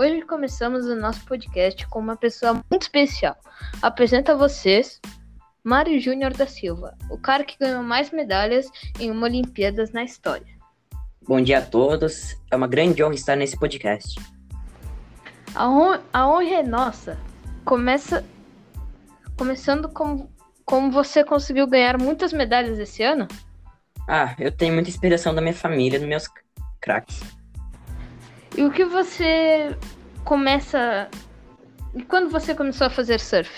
Hoje começamos o nosso podcast com uma pessoa muito especial. Apresento a vocês Mário Júnior da Silva, o cara que ganhou mais medalhas em uma Olimpíadas na história. Bom dia a todos, é uma grande honra estar nesse podcast. A honra, a honra é nossa. Começa começando com como você conseguiu ganhar muitas medalhas esse ano? Ah, eu tenho muita inspiração da minha família, dos meus craques. E o que você começa. E quando você começou a fazer surf?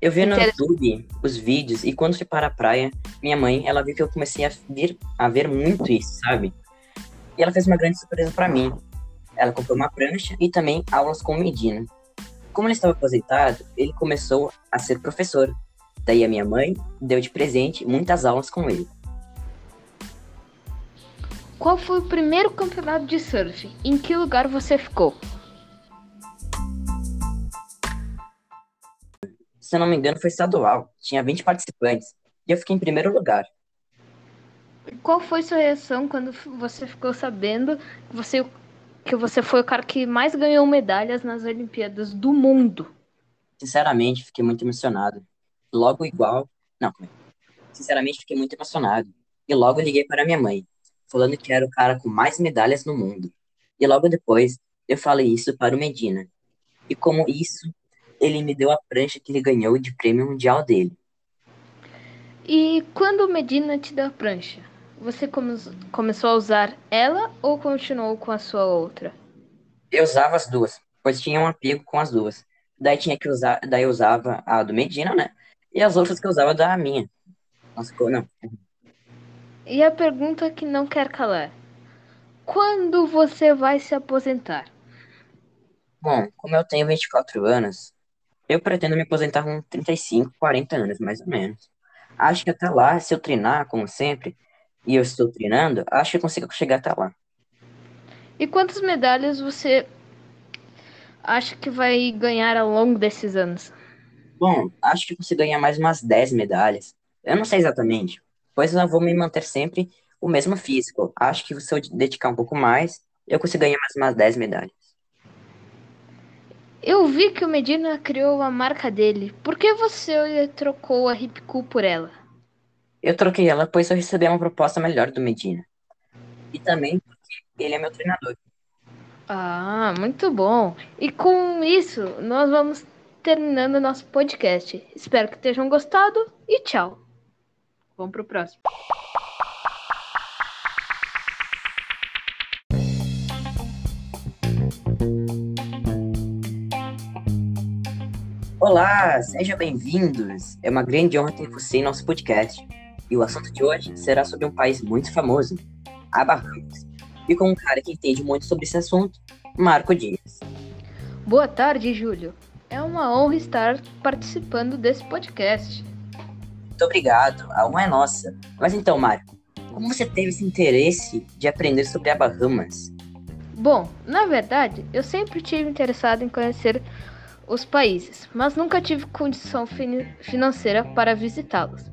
Eu vi no YouTube os vídeos e quando fui para a praia, minha mãe, ela viu que eu comecei a ver, a ver muito isso, sabe? E ela fez uma grande surpresa para mim. Ela comprou uma prancha e também aulas com Medina. Como ele estava aposentado, ele começou a ser professor. Daí a minha mãe deu de presente muitas aulas com ele. Qual foi o primeiro campeonato de surf? Em que lugar você ficou? Se eu não me engano, foi estadual. Tinha 20 participantes. E eu fiquei em primeiro lugar. Qual foi sua reação quando você ficou sabendo que você, que você foi o cara que mais ganhou medalhas nas Olimpíadas do mundo? Sinceramente, fiquei muito emocionado. Logo igual. Não, sinceramente, fiquei muito emocionado. E logo liguei para minha mãe falando que era o cara com mais medalhas no mundo. E logo depois, eu falei isso para o Medina. E como isso, ele me deu a prancha que ele ganhou de prêmio mundial dele. E quando o Medina te deu a prancha, você come começou a usar ela ou continuou com a sua outra? Eu usava as duas, pois tinha um apego com as duas. Daí tinha que usar, daí eu usava a do Medina, né? E as outras que eu usava da minha. Nossa, não. E a pergunta que não quer calar: quando você vai se aposentar? Bom, como eu tenho 24 anos, eu pretendo me aposentar com 35, 40 anos, mais ou menos. Acho que até lá, se eu treinar, como sempre, e eu estou treinando, acho que eu consigo chegar até lá. E quantas medalhas você acha que vai ganhar ao longo desses anos? Bom, acho que eu consigo ganhar mais umas 10 medalhas. Eu não sei exatamente, pois eu vou me manter sempre o mesmo físico. Acho que se eu dedicar um pouco mais, eu consigo ganhar mais umas 10 medalhas. Eu vi que o Medina criou a marca dele. Por que você trocou a Cool por ela? Eu troquei ela pois eu recebi uma proposta melhor do Medina. E também porque ele é meu treinador. Ah, muito bom. E com isso, nós vamos terminando nosso podcast. Espero que tenham gostado e tchau. Vamos pro próximo. Olá, sejam bem-vindos. É uma grande honra ter você em nosso podcast. E o assunto de hoje será sobre um país muito famoso, a Bahamas. E com um cara que entende muito sobre esse assunto, Marco Dias. Boa tarde, Júlio. É uma honra estar participando desse podcast. Muito obrigado, a honra é nossa. Mas então, Mário, como você teve esse interesse de aprender sobre a Bahamas? Bom, na verdade, eu sempre tive interessado em conhecer os países, mas nunca tive condição fin financeira para visitá-los.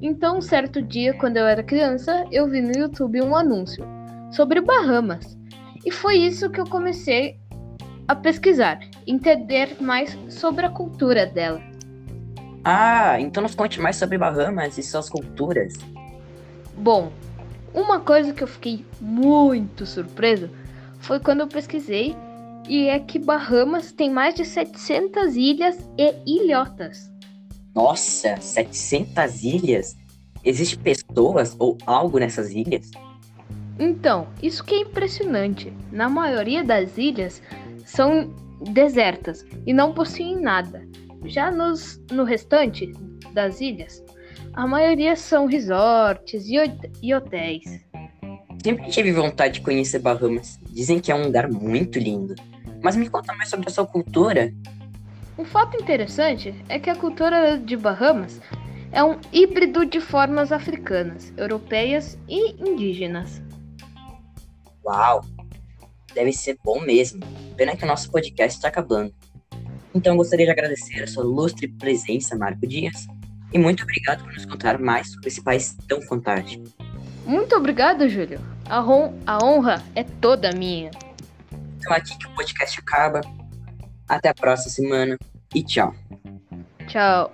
Então, um certo dia, quando eu era criança, eu vi no YouTube um anúncio sobre Bahamas. E foi isso que eu comecei a pesquisar, entender mais sobre a cultura dela. Ah, então nos conte mais sobre Bahamas e suas culturas. Bom, uma coisa que eu fiquei muito surpreso foi quando eu pesquisei e é que Bahamas tem mais de 700 ilhas e ilhotas. Nossa, 700 ilhas? Existem pessoas ou algo nessas ilhas? Então, isso que é impressionante. Na maioria das ilhas são desertas e não possuem nada. Já nos, no restante das ilhas, a maioria são resorts e hotéis. Sempre tive vontade de conhecer Bahamas. Dizem que é um lugar muito lindo. Mas me conta mais sobre a sua cultura. Um fato interessante é que a cultura de Bahamas é um híbrido de formas africanas, europeias e indígenas. Uau! Deve ser bom mesmo. Pena que o nosso podcast está acabando. Então gostaria de agradecer a sua ilustre presença, Marco Dias, e muito obrigado por nos contar mais sobre esse país tão fantástico. Muito obrigado, Júlio. A, a honra é toda minha. Então aqui que o podcast acaba. Até a próxima semana e tchau. Tchau.